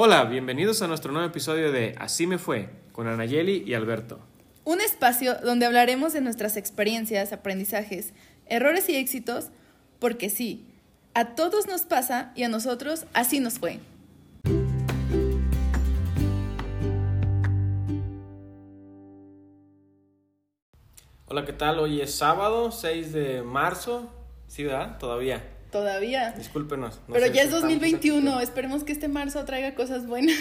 Hola, bienvenidos a nuestro nuevo episodio de Así me fue, con Anayeli y Alberto. Un espacio donde hablaremos de nuestras experiencias, aprendizajes, errores y éxitos, porque sí, a todos nos pasa y a nosotros así nos fue. Hola, ¿qué tal? Hoy es sábado, 6 de marzo. ¿Sí, verdad? Todavía. Todavía. Discúlpenos. no Pero ya es estamos 2021, aquí. esperemos que este marzo traiga cosas buenas.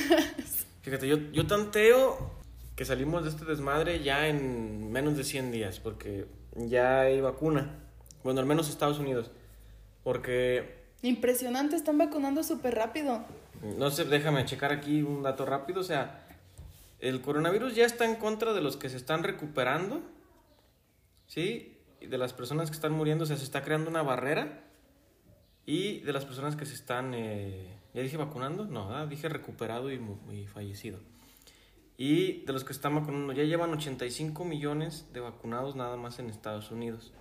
Fíjate, yo, yo tanteo que salimos de este desmadre ya en menos de 100 días, porque ya hay vacuna. Bueno, al menos Estados Unidos. Porque, Impresionante, están vacunando súper rápido. no sé, déjame checar aquí un dato rápido. O sea, el coronavirus ya está en contra de los que se están recuperando, ¿sí? Y de las personas que están muriendo, o sea, se está creando una barrera. Y de las personas que se están, eh, ¿ya dije vacunando? No, dije recuperado y, y fallecido. Y de los que están vacunando, ya llevan 85 millones de vacunados nada más en Estados Unidos.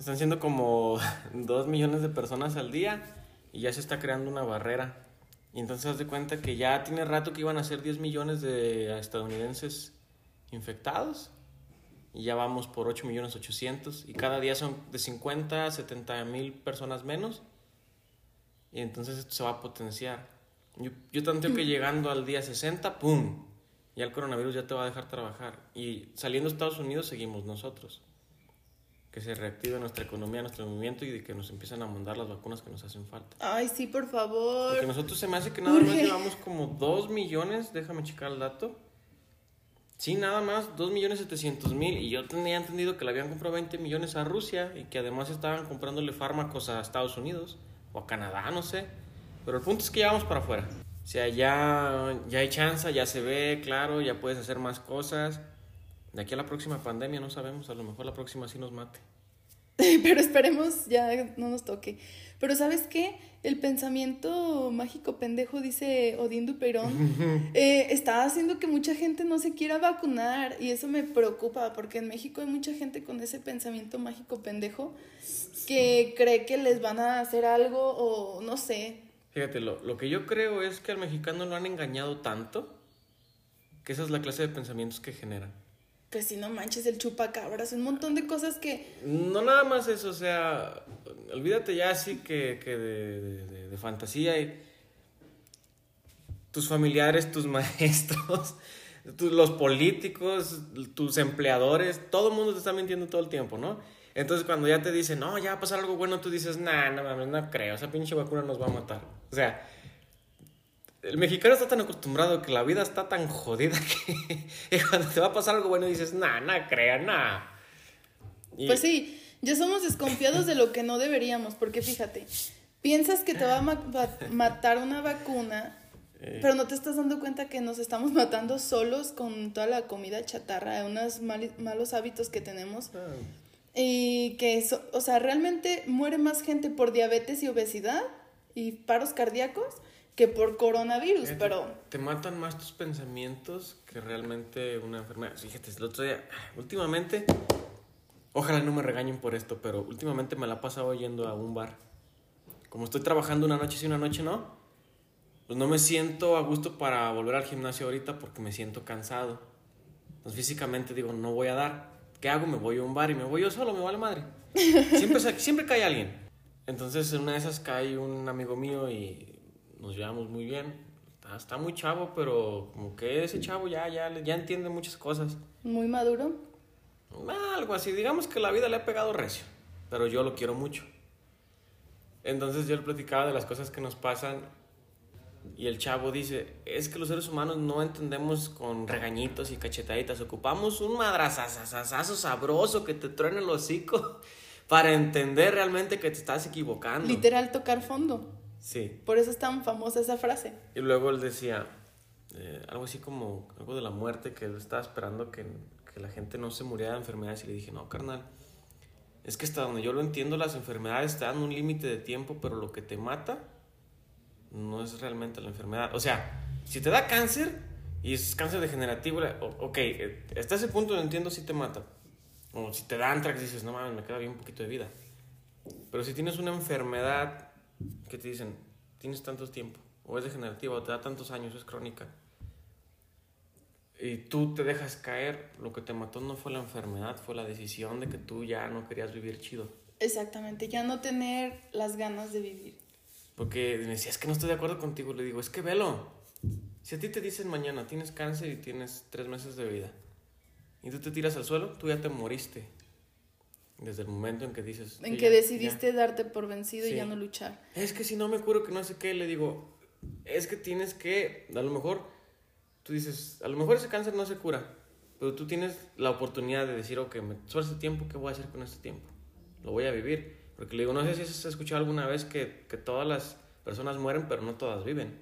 Están siendo como 2 millones de personas al día y ya se está creando una barrera. Y entonces haz de cuenta que ya tiene rato que iban a ser 10 millones de estadounidenses infectados. Y ya vamos por 8 millones 800. Y cada día son de 50 a 70 mil personas menos. Y entonces esto se va a potenciar. Yo, yo tanteo que llegando al día 60, ¡pum! Ya el coronavirus ya te va a dejar trabajar. Y saliendo de Estados Unidos seguimos nosotros. Que se reactive nuestra economía, nuestro movimiento y de que nos empiecen a mandar las vacunas que nos hacen falta. Ay, sí, por favor. Porque nosotros se me hace que nada más llevamos como 2 millones, déjame checar el dato. Sí, nada más, 2 millones 700 mil. Y yo tenía entendido que le habían comprado 20 millones a Rusia y que además estaban comprándole fármacos a Estados Unidos o a Canadá, no sé. Pero el punto es que ya vamos para afuera. O sea, ya, ya hay chance, ya se ve, claro, ya puedes hacer más cosas. De aquí a la próxima pandemia no sabemos, a lo mejor la próxima sí nos mate. Pero esperemos ya no nos toque. Pero ¿sabes qué? El pensamiento mágico pendejo, dice Odín Duperón, eh, está haciendo que mucha gente no se quiera vacunar y eso me preocupa porque en México hay mucha gente con ese pensamiento mágico pendejo que cree que les van a hacer algo o no sé. Fíjate, lo, lo que yo creo es que al mexicano lo han engañado tanto que esa es la clase de pensamientos que generan. Pues si no manches el chupacabras, un montón de cosas que... No nada más eso, o sea, olvídate ya así que, que de, de- fantasía y tus familiares, tus maestros, los políticos, tus empleadores, todo el mundo te está mintiendo todo el tiempo, ¿no? Entonces cuando ya te dicen, no, ya va a pasar algo bueno, tú dices, nah, no mames, no creo, esa pinche vacuna nos va a matar. O sea, el mexicano está tan acostumbrado que la vida está tan jodida que, que cuando te va a pasar algo bueno dices, nah, no creo, nah. Y- Pues sí, ya somos desconfiados de lo que no deberíamos, porque fíjate, piensas que te va a ma- va- matar una vacuna, Eh. pero no te estás dando cuenta que nos estamos matando solos con toda la comida chatarra, unos malos hábitos que tenemos. Ah, Y que, eso, o sea, realmente muere más gente por diabetes y obesidad y paros cardíacos que por coronavirus, pero Te matan más tus pensamientos que realmente una enfermedad. Fíjate, el otro día, últimamente, ojalá no me regañen por esto, pero últimamente me la he pasado yendo a un bar. Como estoy trabajando una noche sí, una noche no, pues no me siento a gusto para volver al gimnasio ahorita porque me siento cansado. Entonces físicamente digo, no voy a dar. ¿Qué hago? Me voy a un bar y me voy yo solo, me vale madre. Siempre, siempre cae alguien. Entonces en una de esas cae un amigo mío y nos llevamos muy bien. Está, está muy chavo, pero como que ese chavo ya, ya, ya entiende muchas cosas. muy maduro. Ah, Algo así, digamos que la vida le ha pegado recio, pero yo lo quiero mucho. Entonces yo le platicaba de las cosas que nos pasan y el chavo dice, es que los seres humanos no entendemos con regañitos y cachetaditas, ocupamos un madrazazazazo sabroso que te truene el hocico para entender realmente que te estás equivocando. Literal tocar fondo. Sí. Por eso es tan famosa esa frase. Y luego él decía eh, algo así como algo de la muerte, que él estaba esperando que, que la gente no se muriera de enfermedades. Y le dije, no, carnal, es que hasta donde yo lo entiendo, las enfermedades te dan un límite de tiempo, pero lo que te mata no es realmente la enfermedad. O sea, si te da cáncer y es cáncer degenerativo, ok, eh, hasta ese punto lo entiendo si te mata. O si te da antrax, dices, no mames, me queda bien un poquito de vida. Pero si tienes una enfermedad que te dicen, tienes tanto tiempo, o es degenerativa, o te da tantos años, es crónica, y tú te dejas caer, lo que te mató no fue la enfermedad, fue la decisión de que tú ya no querías vivir chido. Exactamente, ya no tener las ganas de vivir. Porque me decía, es que no estoy de acuerdo contigo. Le digo, es que velo. Si a ti te dicen mañana tienes cáncer y tienes tres meses de vida, y tú te tiras al suelo, tú ya te moriste. Desde el momento en que dices... En que decidiste darte por vencido y ya no luchar. Es que si no me curo que no sé qué, le digo, es que tienes que, a lo mejor, tú dices, a lo mejor ese cáncer no se cura, pero tú tienes la oportunidad de decir, ok, me sobre este tiempo, ¿qué voy a hacer con este tiempo? Lo voy a vivir. Porque le digo, no sé si has escuchado alguna vez que, que todas las personas mueren, pero no todas viven.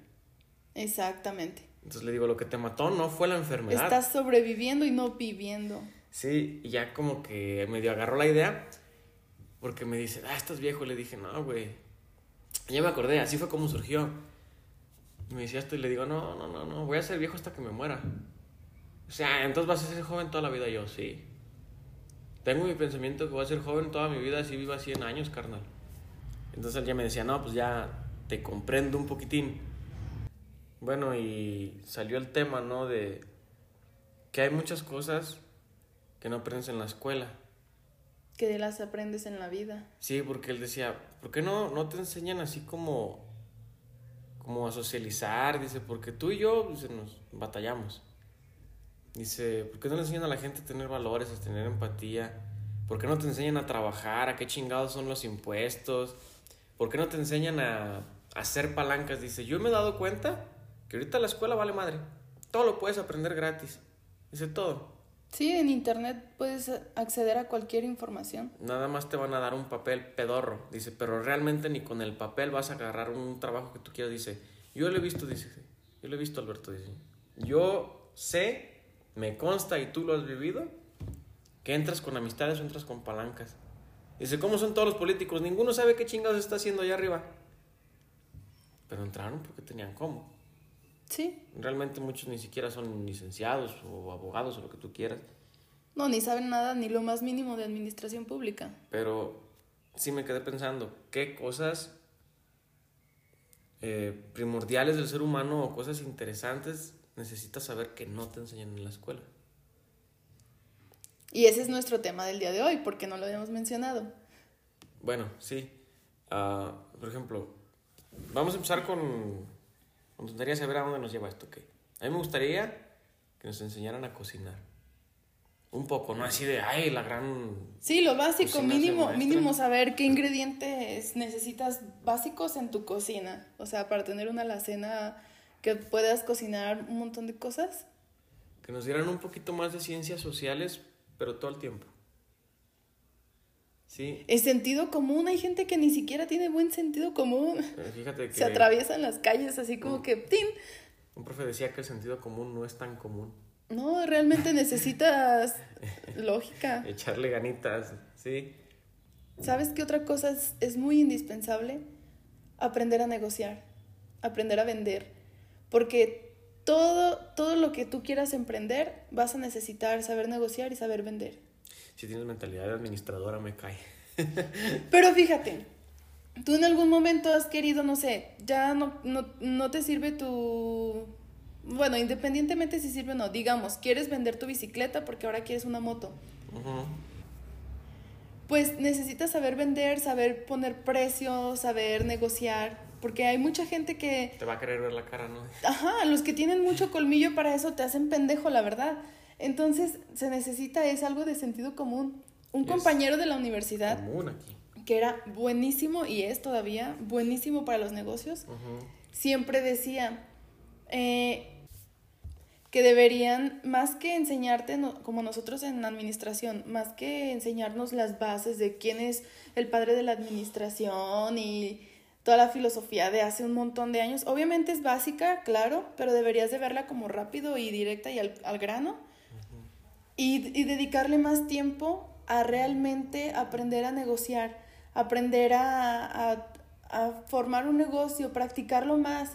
Exactamente. Entonces le digo, lo que te mató no fue la enfermedad. Estás sobreviviendo y no viviendo. Sí, y ya como que medio agarró la idea, porque me dice, ah, estás viejo. Le dije, no, güey. Ya me acordé, así fue como surgió. Me decía esto y le digo, no, no, no, no, voy a ser viejo hasta que me muera. O sea, entonces vas a ser joven toda la vida. yo, sí. Tengo mi pensamiento que voy a ser joven toda mi vida, así viva 100 años, carnal. Entonces él ya me decía, no, pues ya te comprendo un poquitín. Bueno, y salió el tema, ¿no? De que hay muchas cosas que no aprendes en la escuela. Que las aprendes en la vida. Sí, porque él decía, ¿por qué no, no te enseñan así como, como a socializar? Dice, porque tú y yo pues, nos batallamos. Dice, ¿por qué no le enseñan a la gente a tener valores, a tener empatía? ¿Por qué no te enseñan a trabajar? ¿A qué chingados son los impuestos? ¿Por qué no te enseñan a, hacer palancas? Dice, yo me he dado cuenta que ahorita la escuela vale madre. Todo lo puedes aprender gratis. Dice todo. Sí, en internet puedes acceder a cualquier información. Nada más te van a dar un papel pedorro. Dice, pero realmente ni con el papel vas a agarrar un trabajo que tú quieras. Dice, yo lo he visto, dice. Yo lo he visto, Alberto. Dice, yo sé me consta y tú lo has vivido, que entras con amistades o entras con palancas. Dice, ¿cómo son todos los políticos? Ninguno sabe qué chingados está haciendo allá arriba. Pero entraron porque tenían cómo. Sí. Realmente muchos ni siquiera son licenciados o abogados o lo que tú quieras. No, ni saben nada, ni lo más mínimo de administración pública. Pero sí me quedé pensando, ¿qué cosas eh, primordiales del ser humano o cosas interesantes necesitas saber que no te enseñan en la escuela. Y ese es nuestro tema del día de hoy, porque no lo habíamos mencionado. Bueno, sí. Ah, por ejemplo, vamos a empezar con... Me gustaría saber a dónde nos lleva esto. ¿okay? A mí me gustaría que nos enseñaran a cocinar. Un poco, no así de, ay, la gran... Sí, lo básico, mínimo, mínimo saber qué ingredientes necesitas básicos en tu cocina. O sea, para tener una alacena que puedas cocinar un montón de cosas. Que nos dieran un poquito más de ciencias sociales, pero todo el tiempo. Sí. El sentido común, hay gente que ni siquiera tiene buen sentido común. Fíjate que... Se atraviesan las calles así como que... ¡tin! Un profe decía que el sentido común no es tan común. No, realmente necesitas lógica. Echarle ganitas, sí. ¿Sabes qué otra cosa es, es muy indispensable? Aprender a negociar, aprender a vender porque todo, todo lo que tú quieras emprender vas a necesitar saber negociar y saber vender. Si tienes mentalidad de administradora, me cae. Pero fíjate, tú en algún momento has querido, no sé, ya no, no, te sirve tu... Bueno, independientemente si sirve o no, digamos, quieres vender tu bicicleta porque ahora quieres una moto. Pues necesitas saber vender, saber poner precios, saber negociar. Porque hay mucha gente que... Te va a querer ver la cara, ¿no? Ajá, los que tienen mucho colmillo para eso te hacen pendejo, la verdad. Entonces se necesita, es algo de sentido común. Un compañero de la universidad, que era buenísimo y es todavía buenísimo para los negocios, siempre decía eh, que deberían, más que enseñarte, como nosotros en administración, más que enseñarnos las bases de quién es el padre de la administración y toda la filosofía de hace un montón de años. Obviamente es básica, claro, pero deberías de verla como rápido y directa y al, grano. Y, dedicarle más tiempo a realmente aprender a negociar, aprender a, a formar un negocio, practicarlo más.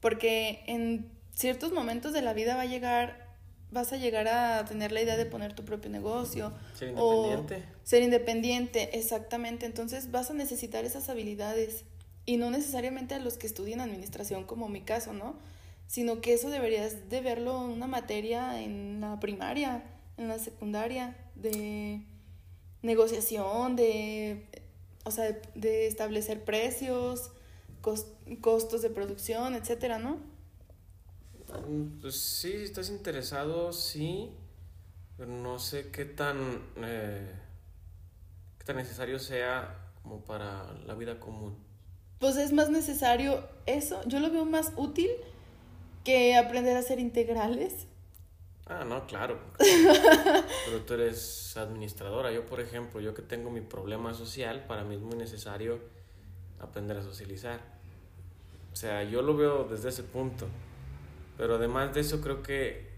Porque en ciertos momentos de la vida va a llegar vas a llegar a tener la idea de poner tu propio negocio. Ser independiente. ser independiente, exactamente. Entonces vas a necesitar esas habilidades. Y no necesariamente a los que estudian administración, como mi caso, ¿no? Sino que eso deberías de verlo en una materia en la primaria, en la secundaria, de negociación, de, o sea, de, establecer precios, costos de producción, etcétera, ¿no? Pues sí, si estás interesado, sí, pero no sé qué tan, eh, qué tan necesario sea como para la vida común. Pues es más necesario eso, yo lo veo más útil que aprender a hacer integrales. Ah, no, claro. Pero tú eres administradora. Yo, por ejemplo, yo que tengo mi problema social, para mí es muy necesario aprender a socializar. O sea, yo lo veo desde ese punto. Pero además de eso, creo que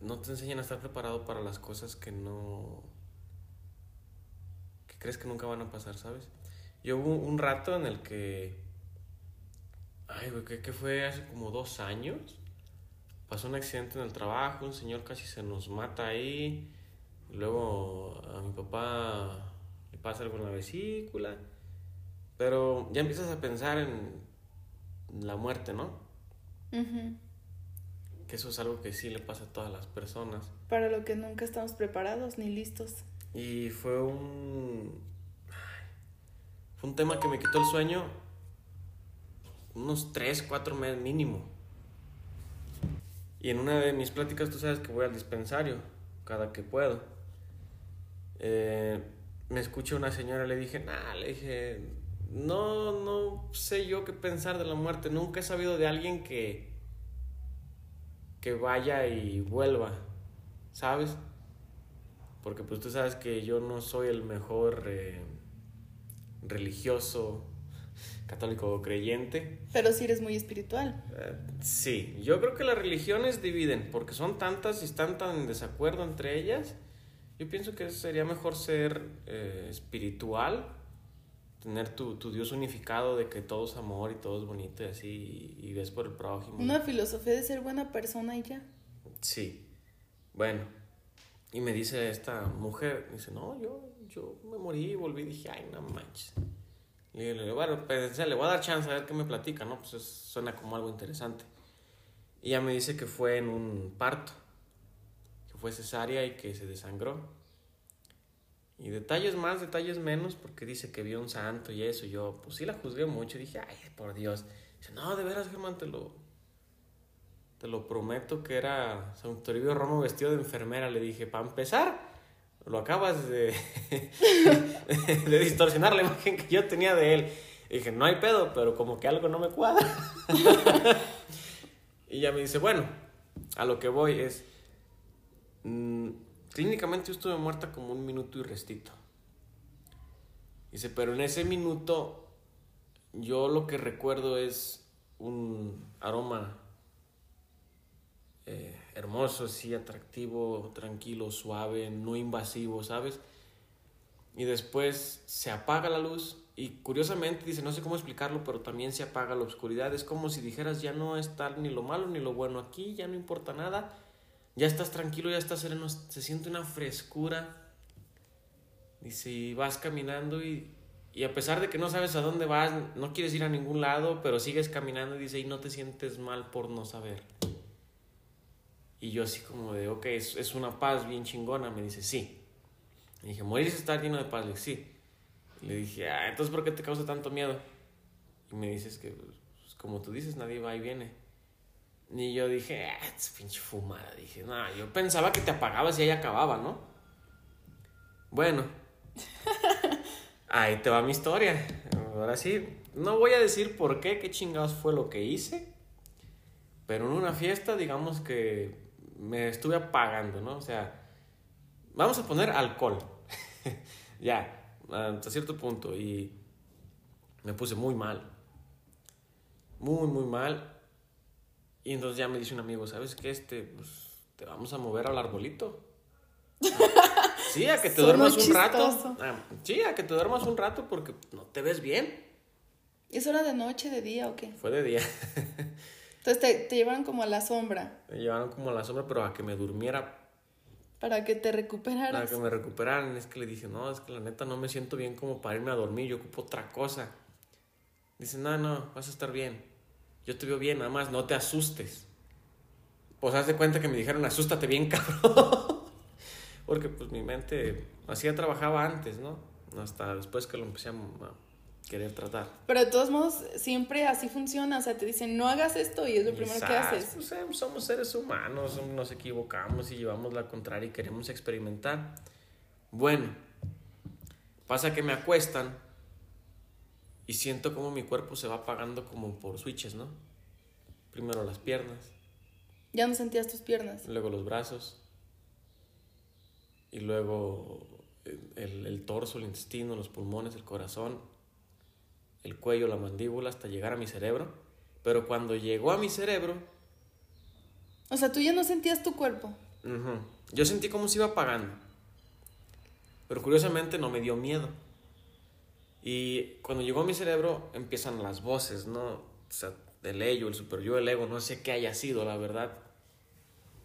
no te enseñan a estar preparado para las cosas que no. que crees que nunca van a pasar, ¿sabes? Yo hubo un rato en el que. Ay, güey, que fue hace como dos años pasó un accidente en el trabajo, un señor casi se nos mata ahí, luego a mi papá le pasa algo en la vesícula, pero ya empiezas a pensar en la muerte, ¿no? Que eso es algo que sí le pasa a todas las personas. Para lo que nunca estamos preparados ni listos. Y fue un... Fue un tema que me quitó el sueño unos 3, 4 meses mínimo. Y en una de mis pláticas, tú sabes que voy al dispensario cada que puedo. Eh, me escucha una señora, le dije, nah, le dije, no, no sé yo qué pensar de la muerte. Nunca he sabido de alguien que, que vaya y vuelva, ¿sabes? Porque pues tú sabes que yo no soy el mejor eh, religioso católico creyente. Pero sí eres muy espiritual. Eh, sí, yo creo que las religiones dividen, porque son tantas y están tan en desacuerdo entre ellas. Yo pienso que sería mejor ser eh, espiritual, tener tu, tu, Dios unificado de que todo es amor y todo es bonito y así, y, ves por el prójimo. Una filosofía de ser buena persona y ya. Sí, bueno. Y me dice esta mujer, dice, no, yo, yo me morí y volví y dije, ay, no manches. Le digo, bueno, pues, le voy a dar chance a ver qué me platica, ¿no? Pues suena como algo interesante. Y ella me dice que fue en un parto, que fue cesárea y que se desangró. Y detalles más, detalles menos, porque dice que vio un santo y eso. Yo, pues sí la juzgué mucho. Dije, ay, por Dios. Dice, no, de veras, Germán, te lo, te lo prometo que era San Toribio Romo vestido de enfermera. Le dije, para empezar, lo acabas de, de distorsionar la imagen que yo tenía de él. Y dije, no hay pedo, pero como que algo no me cuadra. y ya me dice, bueno, a lo que voy es, mm, clínicamente yo estuve muerta como un minuto y restito. Dice, pero en ese minuto yo lo que recuerdo es un aroma eh, hermoso, sí, atractivo, tranquilo, suave, no invasivo, ¿sabes? Y después se apaga la luz y curiosamente dice, no sé cómo explicarlo, pero también se apaga la oscuridad. Es como si dijeras, ya no está ni lo malo ni lo bueno aquí, ya no importa nada, ya estás tranquilo, ya estás sereno, se siente una frescura. Dice, y vas caminando y, y a pesar de que no sabes a dónde vas, no quieres ir a ningún lado, pero sigues caminando y dice, y no te sientes mal por no saber. Y yo así como de, ok, es, es una paz bien chingona. Me dice, sí. Y dije, morirse está lleno de paz. Le dije, sí. Le dije, ah, entonces ¿por qué te causa tanto miedo? Y me dices que, pues, como tú dices, nadie va y viene. Y yo dije, ah, es pinche fumada. Dije, no, yo pensaba que te apagabas y ahí acababa, ¿no? Bueno, ahí te va mi historia. Ahora sí, no voy a decir por qué, qué chingados fue lo que hice. Pero en una fiesta, digamos que me estuve apagando, ¿no? O sea, vamos a poner alcohol. ya, hasta cierto punto. Y me puse muy mal. Muy, muy mal. Y entonces ya me dice un amigo, ¿sabes qué? Este, pues, te vamos a mover al arbolito. sí, a que te duermas un rato. Ah, sí, a que te duermas un rato porque no te ves bien. ¿Es hora de noche, de día o qué? Fue de día. Entonces te, llevaron como a la sombra. Me llevaron como a la sombra, pero a que me durmiera. Para que te recuperaras. Para que me recuperaran. Es que le dije, no, es que la neta no me siento bien como para irme a dormir, yo ocupo otra cosa. Dice, no, no, vas a estar bien. Yo te veo bien, nada más, no te asustes. Pues haz de cuenta que me dijeron, asústate bien, cabrón. Porque pues mi mente así ya trabajaba antes, ¿no? Hasta después que lo empecé a querer tratar. Pero de todos modos, siempre así funciona. O sea, te dicen, no hagas esto y es lo primero que haces. Pues, eh, somos seres humanos, nos equivocamos y llevamos la contraria y queremos experimentar. Bueno, pasa que me acuestan y siento como mi cuerpo se va apagando como por switches, ¿no? Primero las piernas. Ya no sentías tus piernas. Luego los brazos. Y luego el, el torso, el intestino, los pulmones, el corazón el cuello, la mandíbula, hasta llegar a mi cerebro. Pero cuando llegó a mi cerebro... O sea, tú ya no sentías tu cuerpo. Yo sentí como se iba apagando. Pero curiosamente no me dio miedo. Y cuando llegó a mi cerebro empiezan las voces, ¿no? O sea, el ello, el super yo, el ego, no sé qué haya sido, la verdad.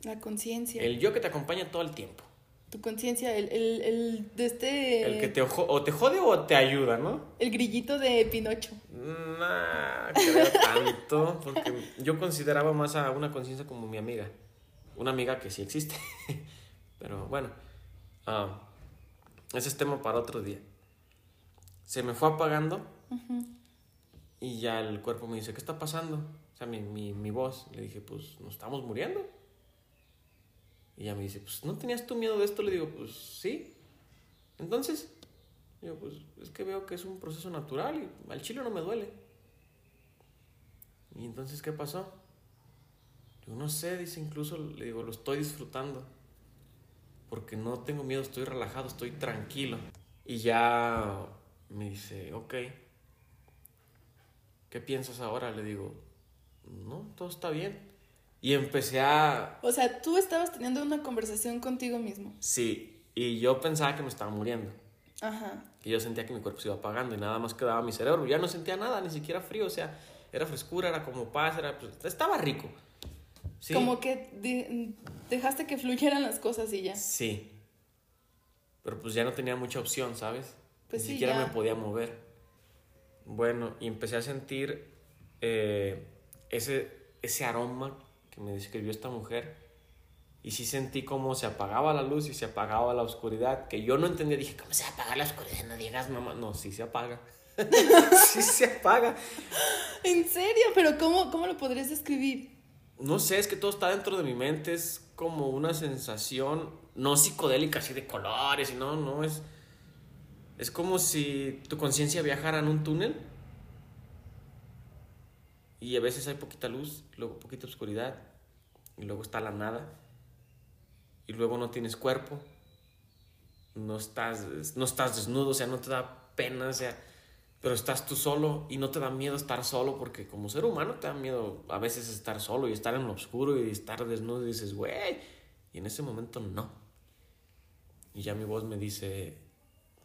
La conciencia. El yo que te acompaña todo el tiempo tu conciencia, el, el, el, de este... El que te, o te jode o te ayuda, ¿no? El grillito de Pinocho. Nah, creo tanto, porque yo consideraba más a una conciencia como mi amiga. Una amiga que sí existe. Pero bueno, uh, ese es tema para otro día. Se me fue apagando y ya el cuerpo me dice, ¿qué está pasando? O sea, mi, mi, mi voz, le dije, pues nos estamos muriendo. Y ella me dice, pues, ¿no tenías tú miedo de esto? Le digo, pues, sí. Entonces, digo, pues, es que veo que es un proceso natural y al chile no me duele. Y entonces, ¿qué pasó? Yo no sé, dice incluso, le digo, lo estoy disfrutando. Porque no tengo miedo, estoy relajado, estoy tranquilo. Y ya me dice, ok. ¿Qué piensas ahora? Le digo, no, todo está bien. Y empecé a... O sea, tú estabas teniendo una conversación contigo mismo. Sí, y yo pensaba que me estaba muriendo. Ajá. Y yo sentía que mi cuerpo se iba apagando y nada más quedaba mi cerebro. Ya no sentía nada, ni siquiera frío, o sea, era frescura, era como paz, era, pues, estaba rico. ¿Sí? Como que dejaste que fluyeran las cosas y ya. Sí. Pero pues ya no tenía mucha opción, ¿sabes? Pues ni siquiera me podía mover. Bueno, y empecé a sentir eh, ese, ese aroma me describió esta mujer. Y sí sentí como se apagaba la luz y se apagaba la oscuridad, que yo no entendía. Dije, ¿cómo se apaga la oscuridad? No digas, mamá. No, sí se apaga. sí se apaga. ¿En serio? ¿Pero cómo, cómo lo podrías describir? No sé, es que todo está dentro de mi mente. Es como una sensación, no psicodélica, así de colores, y no, no, es... Es como si tu conciencia viajara en un túnel y a veces hay poquita luz, luego poquita oscuridad, y luego está la nada, y luego no tienes cuerpo, no estás, no estás desnudo, o sea, no te da pena, o sea, pero estás tú solo y no te da miedo estar solo porque como ser humano te da miedo a veces estar solo y estar en lo oscuro y estar desnudo y dices, güey, y en ese momento no. Y ya mi voz me dice,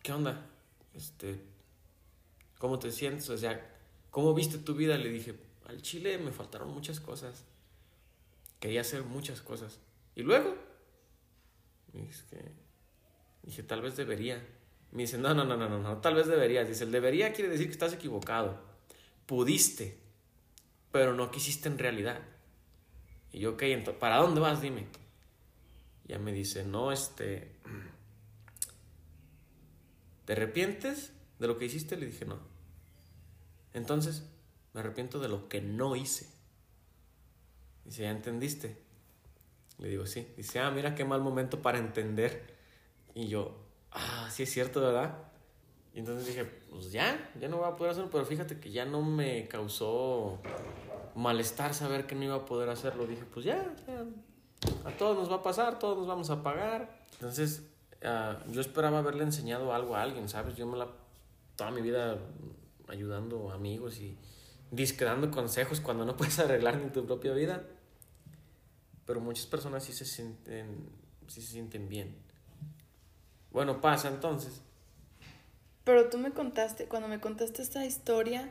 ¿qué onda? Este, ¿cómo te sientes? O sea, ¿cómo viste tu vida? Le dije, al Chile me faltaron muchas cosas. Quería hacer muchas cosas. Y luego, dije, tal vez debería. Me dice, no, no, no, no, no, no, tal vez deberías. Dice, el debería quiere decir que estás equivocado. Pudiste, pero no quisiste en realidad. Y yo, ok, entonces, ¿para dónde vas? Dime. Ya me dice, no, este... ¿Te arrepientes de lo que hiciste? Le dije, no. Entonces, me arrepiento de lo que no hice. Dice, ¿ya entendiste? Le digo, sí. Dice, ah, mira qué mal momento para entender. Y yo, ah, sí es cierto, ¿verdad? Y entonces dije, pues ya, ya no voy a poder hacerlo, pero fíjate que ya no me causó malestar saber que no iba a poder hacerlo. Dije, pues ya, a todos nos va a pasar, todos nos vamos a pagar. Entonces, ah, yo esperaba haberle enseñado algo a alguien, ¿sabes? Yo me la, toda mi vida ayudando amigos y disque dando consejos cuando no puedes arreglar ni tu propia vida. Pero muchas personas sí se sienten, sí se sienten bien. Bueno, pasa entonces. Pero tú me contaste, cuando me contaste esta historia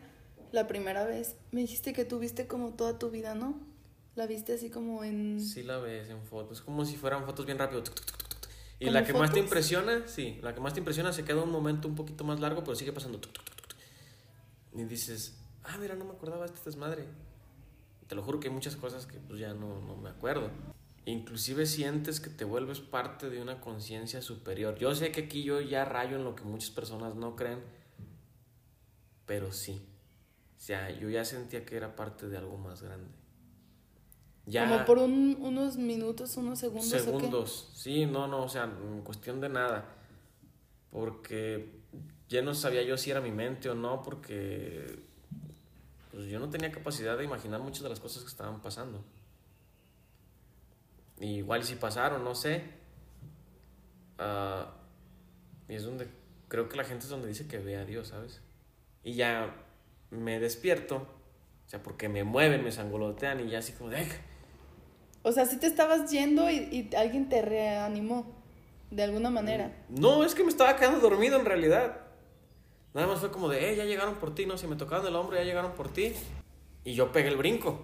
la primera vez, me dijiste que tú viste como toda tu vida, ¿no? La viste así como en... Sí, la ves en fotos, como si fueran fotos bien rápido. Y la que más te impresiona, sí, la que más te impresiona se queda un momento un poquito más largo, pero sigue pasando. Y dices, ah, mira, no me acordaba de este desmadre. Te lo juro que hay muchas cosas que pues ya no, no me acuerdo. Inclusive sientes que te vuelves parte de una conciencia superior. Yo sé que aquí yo ya rayo en lo que muchas personas no creen, pero sí. O sea, yo ya sentía que era parte de algo más grande. Ya, Como por un, unos minutos, unos segundos. Segundos, sí, no, no, o sea, en cuestión de nada. Porque ya no sabía yo si era mi mente o no, porque pues yo no tenía capacidad de imaginar muchas de las cosas que estaban pasando. igual si pasaron, no sé. Ah, y es donde creo que la gente es donde dice que ve a Dios, ¿sabes? Y ya me despierto, o sea, porque me mueven, me sangolotean y ya así como de... O sea, si te estabas yendo y, y alguien te reanimó, de alguna manera. No, es que me estaba quedando dormido en realidad. Nada más fue como de, eh, ya llegaron por ti, no, si me tocaron el hombro, ya llegaron por ti. Y yo pegué el brinco.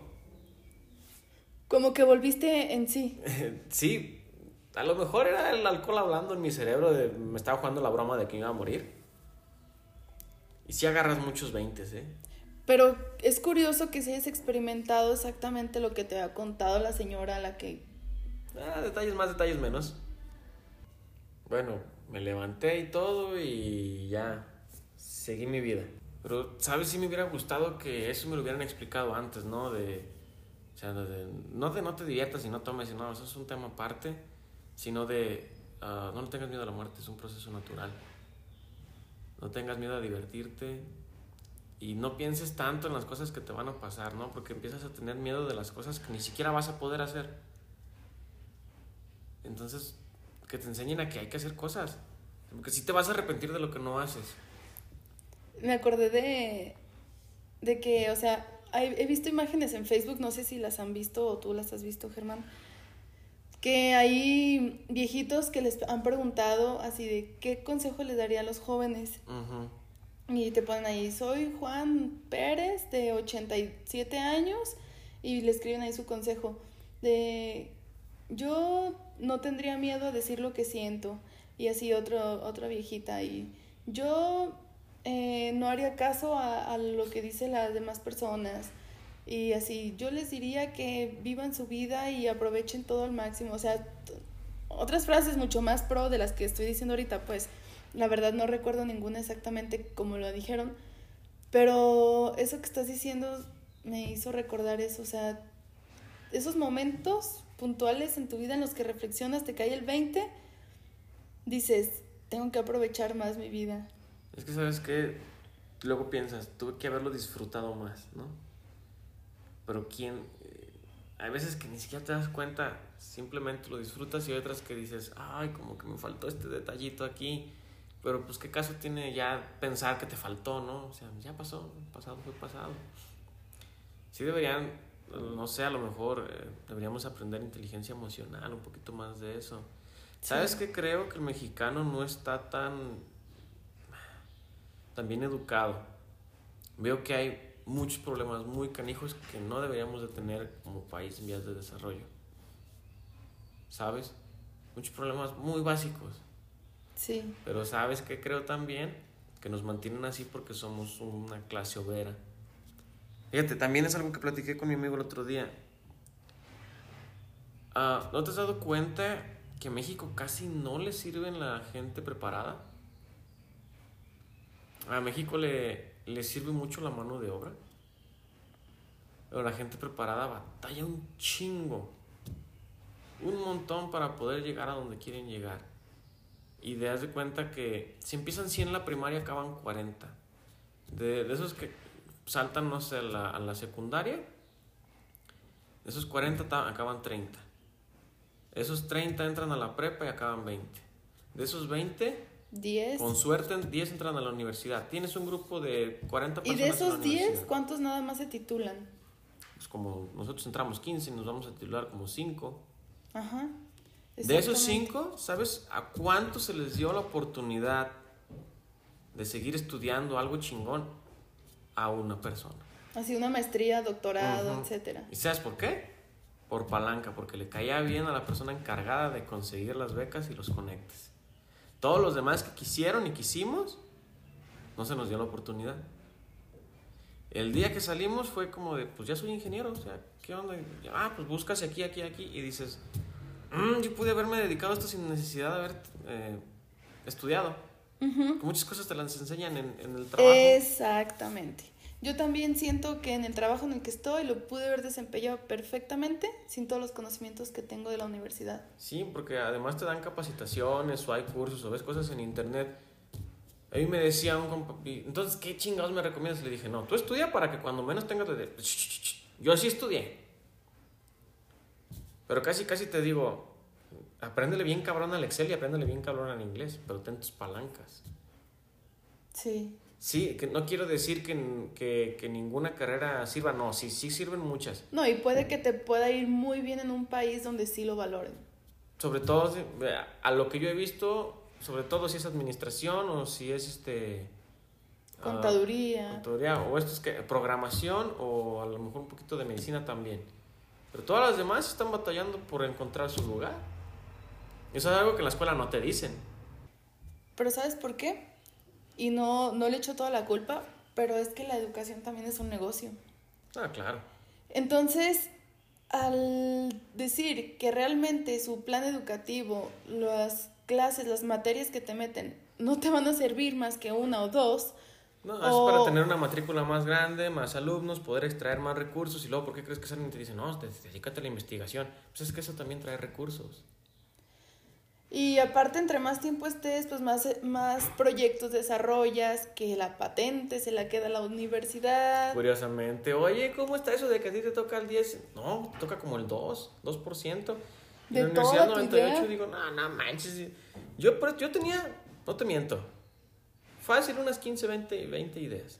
Como que volviste en sí. sí, a lo mejor era el alcohol hablando en mi cerebro, de, me estaba jugando la broma de que iba a morir. Y sí agarras muchos veintes, ¿eh? Pero es curioso que si hayas experimentado exactamente lo que te ha contado la señora a la que... Ah, detalles más, detalles menos. Bueno, me levanté y todo y ya seguí mi vida. Pero, ¿sabes? si me hubiera gustado que eso me lo hubieran explicado antes, ¿no? De, o sea, no de no te diviertas y no tomes, no, eso es un tema aparte, sino de uh, no tengas miedo a la muerte, es un proceso natural. No tengas miedo a divertirte y no pienses tanto en las cosas que te van a pasar, ¿no? Porque empiezas a tener miedo de las cosas que ni siquiera vas a poder hacer. Entonces, que te enseñen a que hay que hacer cosas. Porque si te vas a arrepentir de lo que no haces me acordé de, de que, o sea, he, visto imágenes en Facebook, no sé si las han visto o tú las has visto, Germán, que hay viejitos que les han preguntado así de qué consejo les daría a los jóvenes. Y te ponen ahí, soy Juan Pérez de 87 años y le escriben ahí su consejo de yo no tendría miedo a decir lo que siento y así otro, otra viejita y yo eh, no haría caso a, lo que dicen las demás personas. Y así, yo les diría que vivan su vida y aprovechen todo al máximo. O sea, otras frases mucho más pro de las que estoy diciendo ahorita, pues la verdad no recuerdo ninguna exactamente como lo dijeron. Pero eso que estás diciendo me hizo recordar eso. O sea, esos momentos puntuales en tu vida en los que reflexionas, te cae el 20, dices, tengo que aprovechar más mi vida. Es que, ¿sabes qué? Luego piensas, tuve que haberlo disfrutado más, ¿no? Pero ¿quién? Eh, hay veces que ni siquiera te das cuenta, simplemente lo disfrutas y hay otras que dices, ay, como que me faltó este detallito aquí. Pero pues qué caso tiene ya pensar que te faltó, ¿no? O sea, ya pasó, pasado fue pasado. Sí deberían, no sé, a lo mejor eh, deberíamos aprender inteligencia emocional, un poquito más de eso. ¿Sabes qué? Creo que el mexicano no está tan también educado, veo que hay muchos problemas muy canijos que no deberíamos de tener como país en vías de desarrollo. ¿Sabes? Muchos problemas muy básicos. Sí. Pero ¿sabes qué creo también? Que nos mantienen así porque somos una clase obrera. Fíjate, también es algo que platiqué con mi amigo el otro día. Ah, ¿No te has dado cuenta que a México casi no le sirven la gente preparada? A México le, le sirve mucho la mano de obra. Pero la gente preparada batalla un chingo. Un montón para poder llegar a donde quieren llegar. Y te das de cuenta que si empiezan 100 en la primaria, acaban 40. De, de esos que saltan, no sé, a la, a la secundaria, de esos 40 acaban 30. Esos 30 entran a la prepa y acaban 20. De esos 20 10. Con suerte, 10 entran a la universidad. Tienes un grupo de 40 personas. ¿Y de esos 10, cuántos nada más se titulan? Pues como nosotros entramos 15, nos vamos a titular como 5. Ajá. De esos 5, ¿sabes a cuántos se les dio la oportunidad de seguir estudiando algo chingón? A una persona. Así, una maestría, doctorado, etcétera. ¿Y sabes por qué? Por palanca, porque le caía bien a la persona encargada de conseguir las becas y los conectes. Todos los demás que quisieron y quisimos, no se nos dio la oportunidad. El día que salimos fue como de, pues ya soy ingeniero, o sea, ¿qué onda? Ah, pues buscas aquí, aquí, aquí, y dices, mm, yo pude haberme dedicado a esto sin necesidad de haber eh, estudiado. Muchas cosas te las enseñan en, en el trabajo. Exactamente. Yo también siento que en el trabajo en el que estoy lo pude haber desempeñado perfectamente sin todos los conocimientos que tengo de la universidad. Sí, porque además te dan capacitaciones o hay cursos o ves cosas en internet. A mí me decía un compa, entonces, ¿qué chingados me recomiendas? Le dije, no, tú estudia para que cuando menos tengas de... Yo sí estudié. Pero casi, casi te digo, apréndele bien cabrón al Excel y apréndele bien cabrón al inglés, pero ten tus palancas. Sí. Sí, que no quiero decir que, que, ninguna carrera sirva, no, sí, sí sirven muchas. No, y puede que te pueda ir muy bien en un país donde sí lo valoren. Sobre todo, a lo que yo he visto, sobre todo si es administración o si es este... Ah, contaduría. contaduría, o esto es que programación o a lo mejor un poquito de medicina también. Pero todas las demás están batallando por encontrar su lugar. Eso es algo que en la escuela no te dicen. Pero ¿sabes por qué? Y no, no le echo toda la culpa, pero es que la educación también es un negocio. Ah, claro. Entonces, al decir que realmente su plan educativo, las clases, las materias que te meten, no te van a servir más que una o dos. No, es para tener una matrícula más grande, más alumnos, poder extraer más recursos y luego, ¿por qué crees que alguien te dice, no, dedícate a la investigación? Pues es que eso también trae recursos. Y aparte, entre más tiempo estés, pues más, más proyectos desarrollas, que la patente se la queda la universidad. Curiosamente, oye, ¿cómo está eso de que a ti te toca el 10? No, toca como el 2, 2%. De en la Universidad 98 digo, no, no manches. Yo, yo tenía, no te miento, fácil unas 15, 20, 20 ideas.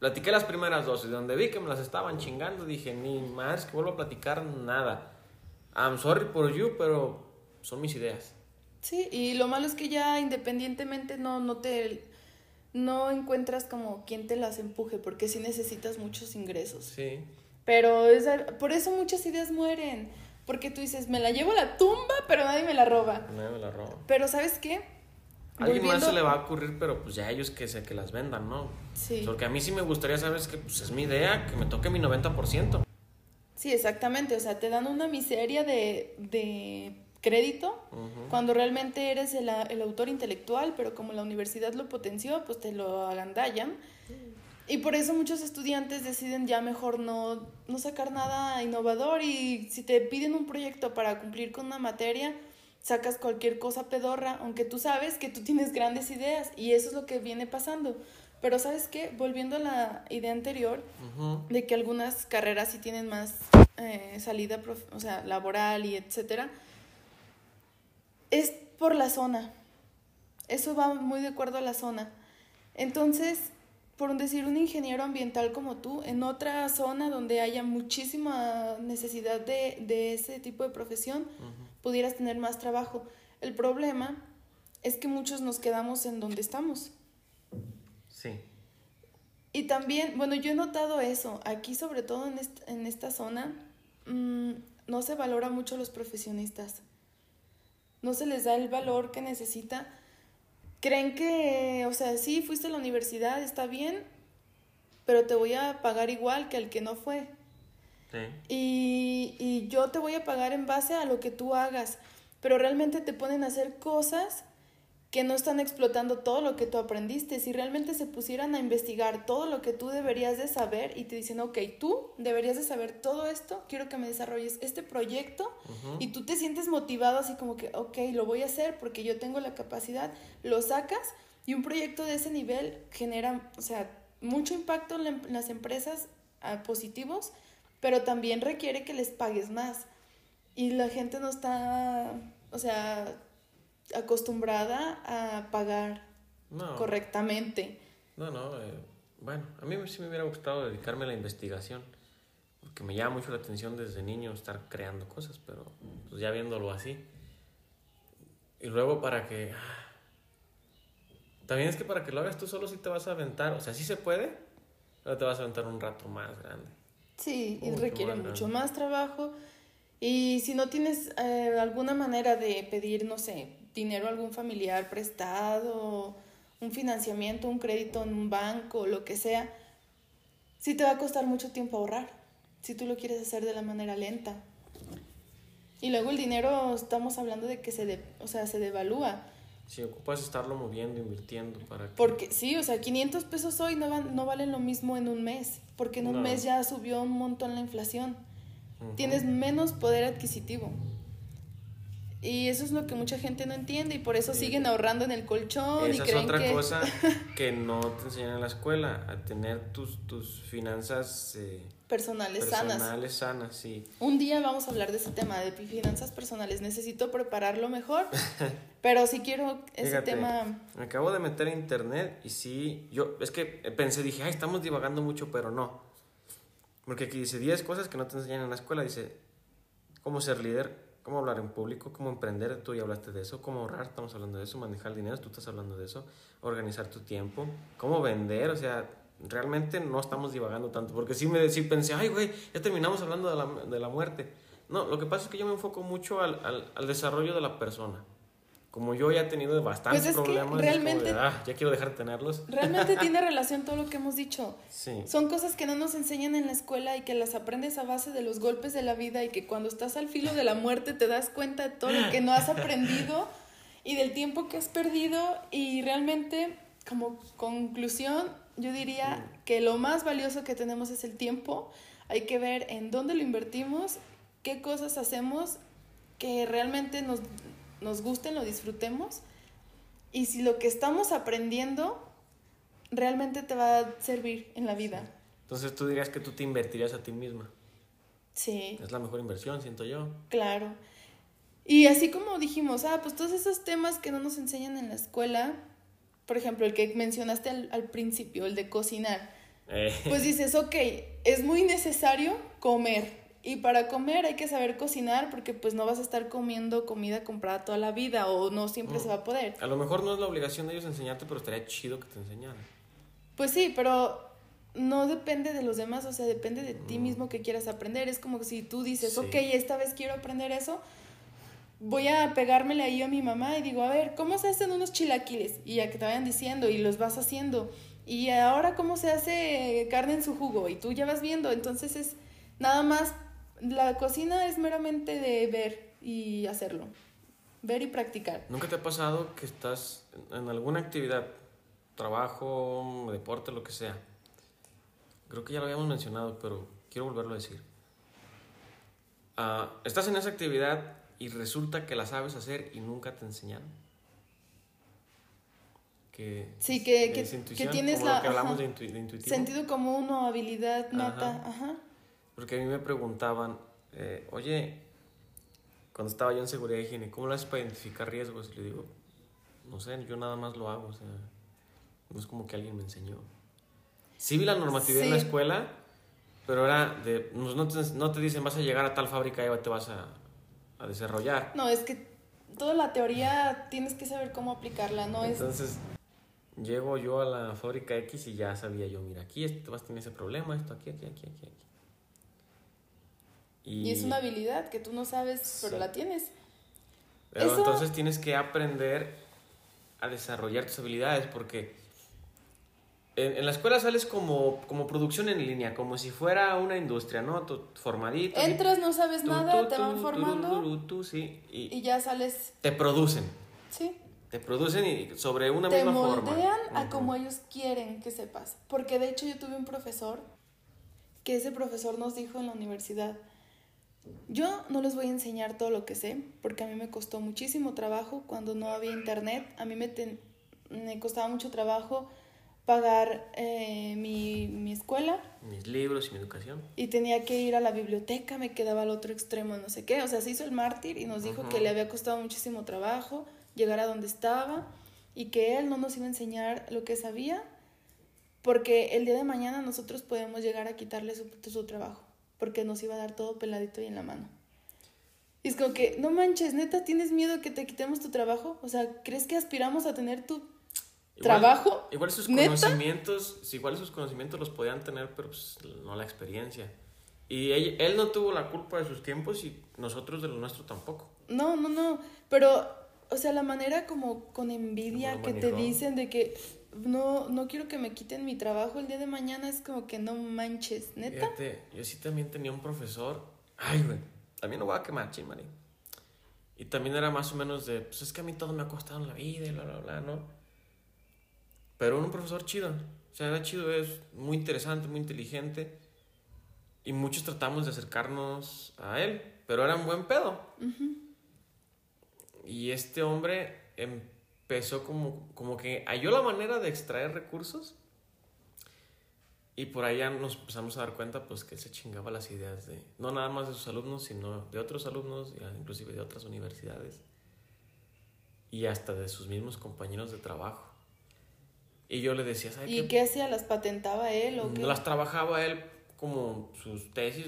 Platiqué las primeras dos y donde vi que me las estaban chingando, dije, ni más que vuelvo a platicar nada. I'm sorry for you, pero son mis ideas. Sí, y lo malo es que ya independientemente no, no te no encuentras como quien te las empuje, porque sí necesitas muchos ingresos. Sí. Pero es, por eso muchas ideas mueren, porque tú dices, me la llevo a la tumba, pero nadie me la roba. Nadie me la roba. Pero ¿sabes qué? A alguien más se le va a ocurrir, pero pues ya ellos que se que las vendan, ¿no? Sí. Porque a mí sí me gustaría saber que pues, es mi idea, que me toque mi 90%. Sí, exactamente, o sea, te dan una miseria de, de crédito, cuando realmente eres el, el, autor intelectual, pero como la universidad lo potenció, pues te lo agandallan. Y por eso muchos estudiantes deciden ya mejor no, no sacar nada innovador. Y si te piden un proyecto para cumplir con una materia, sacas cualquier cosa pedorra, aunque tú sabes que tú tienes grandes ideas y eso es lo que viene pasando. Pero sabes qué, volviendo a la idea anterior, de que algunas carreras sí tienen más eh, salida o sea, laboral y etcétera, es por la zona. Eso va muy de acuerdo a la zona. Entonces, por decir un ingeniero ambiental como tú, en otra zona donde haya muchísima necesidad de, ese tipo de profesión, pudieras tener más trabajo. El problema es que muchos nos quedamos en donde estamos. Sí. Y también, bueno, yo he notado eso, aquí sobre todo en, en esta zona, mm, no se valora mucho a los profesionistas no se les da el valor que necesita. Creen que, o sea, sí, fuiste a la universidad, está bien, pero te voy a pagar igual que al que no fue. Sí. Y, y yo te voy a pagar en base a lo que tú hagas, pero realmente te ponen a hacer cosas que no están explotando todo lo que tú aprendiste. Si realmente se pusieran a investigar todo lo que tú deberías de saber y te dicen, ok, tú deberías de saber todo esto, quiero que me desarrolles este proyecto y tú te sientes motivado así como que, ok, lo voy a hacer porque yo tengo la capacidad, lo sacas y un proyecto de ese nivel genera, o sea, mucho impacto en, em, las empresas ah, positivos, pero también requiere que les pagues más. Y la gente no está, o sea, acostumbrada a pagar correctamente. No, no, eh, bueno, a mí sí me hubiera gustado dedicarme a la investigación, porque me llama mucho la atención desde niño estar creando cosas, pero pues ya viéndolo así. Y luego para que... Ah, también es que para que lo hagas tú solo sí te vas a aventar, o sea, sí se puede, pero te vas a aventar un rato más grande. Sí, y requiere mucho más trabajo. Y si no tienes eh, alguna manera de pedir, no sé, dinero a algún familiar prestado, un financiamiento, un crédito en un banco, lo que sea, sí te va a costar mucho tiempo ahorrar, si tú lo quieres hacer de la manera lenta. Y luego el dinero, estamos hablando de que se, de, o sea, se devalúa. Si ocupas estarlo moviendo, invirtiendo para que... Porque sí, o sea, 500 pesos hoy no, van, no valen lo mismo en un mes, porque en un No. mes ya subió un montón la inflación. Ujú. Tienes menos poder adquisitivo. Y eso es lo que mucha gente no entiende y por eso Sí. siguen ahorrando en el colchón y Esa es creen otra que cosa que no te enseñan en la escuela, a tener tus, tus finanzas eh, personales sanas. personales sanas, sí. Un día vamos a hablar de ese tema de finanzas personales. Necesito prepararlo mejor, pero sí quiero ese Fíjate, tema. Me acabo de meter a internet y sí, yo es que pensé, dije, ay, estamos divagando mucho, pero no. Porque aquí dice 10 cosas que no te enseñan en la escuela. Dice, cómo ser líder, cómo hablar en público, cómo emprender, tú ya hablaste de eso, cómo ahorrar, estamos hablando de eso, manejar el dinero, tú estás hablando de eso, organizar tu tiempo, cómo vender, o sea, realmente no estamos divagando tanto. Porque sí, me, sí pensé, ay, güey, ya terminamos hablando de la, de la muerte. No, lo que pasa es que yo me enfoco mucho al, al, al desarrollo de la persona. Como yo ya he tenido bastantes Pues es que problemas, realmente- de, ah, ya quiero dejar de tenerlos. Realmente tiene relación todo lo que hemos dicho. Sí. Son cosas que no nos enseñan en la escuela y que las aprendes a base de los golpes de la vida y que cuando estás al filo de la muerte te das cuenta de todo lo que no has aprendido y del tiempo que has perdido y realmente como conclusión yo diría que lo más valioso que tenemos es el tiempo. Hay que ver en dónde lo invertimos, qué cosas hacemos que realmente nos, nos gusten, lo disfrutemos y si lo que estamos aprendiendo realmente te va a servir en la vida. Entonces tú dirías que tú te invertirías a ti misma. Sí, Es la mejor inversión, siento yo. claro. Y así como dijimos, ah, pues todos esos temas que no nos enseñan en la escuela, por ejemplo, el que mencionaste al, al principio, el de cocinar, Eh, pues dices, ok, es muy necesario comer. Y para comer hay que saber cocinar porque pues no vas a estar comiendo comida comprada toda la vida o no siempre Mm. se va a poder. a lo mejor no es la obligación de ellos enseñarte, pero estaría chido que te enseñaran. Pues sí, pero no depende de los demás, o sea, depende de ti Mm. mismo que quieras aprender. Es como si tú dices, Sí. ok, esta vez quiero aprender eso, voy a pegármele ahí a mi mamá y digo, a ver, ¿cómo se hacen unos chilaquiles? Y ya que te vayan diciendo y los vas haciendo. Y ahora, ¿cómo se hace carne en su jugo? Y tú ya vas viendo. Entonces es nada más, la cocina es meramente de ver y hacerlo. Ver y practicar. ¿Nunca te ha pasado que estás en alguna actividad, trabajo, deporte, lo que sea? Creo que ya lo habíamos mencionado, pero quiero volverlo a decir. Ah, estás en esa actividad y resulta que la sabes hacer y nunca te enseñaron. Que, Sí, que, que, es que tienes como la... lo que hablamos ajá. de, intu- de intuitivo. Sentido común o habilidad nata, Ajá. ajá. Porque a mí me preguntaban, eh, oye, cuando estaba yo en seguridad de higiene, ¿cómo lo haces para identificar riesgos? Y le digo, no sé, yo nada más lo hago, o sea, no es como que alguien me enseñó. Sí vi la normatividad en la Sí. escuela, pero era de, no, te, no te dicen vas a llegar a tal fábrica y te vas a, a desarrollar. No, es que toda la teoría tienes que saber cómo aplicarla, no es... Entonces, llego yo a la fábrica X y ya sabía yo, mira, aquí este, vas a tener ese problema, esto aquí, aquí, aquí, aquí, aquí. Y es una habilidad que tú no sabes, pero la tienes. Pero Eso- entonces tienes que aprender a desarrollar tus habilidades porque en, en la escuela sales como, como producción en línea, como si fuera una industria, ¿no? Tú formadito. Entras, no sabes tú, nada, tú, te van formando sí, y, y ya sales, te producen. sí. Te producen y sobre una Te misma forma. moldean a como ellos quieren que sepas. Porque de hecho yo tuve un profesor que ese profesor nos dijo en la universidad, yo no les voy a enseñar todo lo que sé, porque a mí me costó muchísimo trabajo cuando no había internet, a mí me, ten- me costaba mucho trabajo pagar eh, mi, mi escuela Mis libros y mi educación. y tenía que ir a la biblioteca, me quedaba al otro extremo, no sé qué. O sea, se hizo el mártir y nos dijo que le había costado muchísimo trabajo llegar a donde estaba y que él no nos iba a enseñar lo que sabía porque el día de mañana nosotros podemos llegar a quitarle su, su trabajo porque nos iba a dar todo peladito y en la mano. Y es como que, no manches, neta, ¿tienes miedo que te quitemos tu trabajo? O sea, ¿crees que aspiramos a tener tu Igual- trabajo? Igual sus ¿Neta? conocimientos, igual sus conocimientos los podían tener, pero pues, no la experiencia. Y él, él no tuvo la culpa de sus tiempos y nosotros de los nuestros tampoco. No, no, no. Pero, o sea, la manera como con envidia Como lo que te dicen de que no, no quiero que me quiten mi trabajo el día de mañana, es como que no manches, neta. Fíjate, yo sí también tenía un profesor. Ay, güey. También lo voy a quemar, chimari. Y también era más o menos de, pues es que a mí todo me ha costado en la vida y bla, bla, bla, ¿no? Pero un profesor chido. O sea, era chido, es muy interesante, muy inteligente. Y muchos tratamos de acercarnos a él, pero era un buen pedo. Y este hombre empezó como, como que halló la manera de extraer recursos. Y por allá nos empezamos a dar cuenta pues que se chingaba las ideas de, no nada más de sus alumnos, sino de otros alumnos, inclusive de otras universidades. Y hasta de sus mismos compañeros de trabajo. Y yo le decía, ¿sabes ¿Y qué? hacía? ¿Las patentaba él o qué? Las trabajaba él como sus tesis,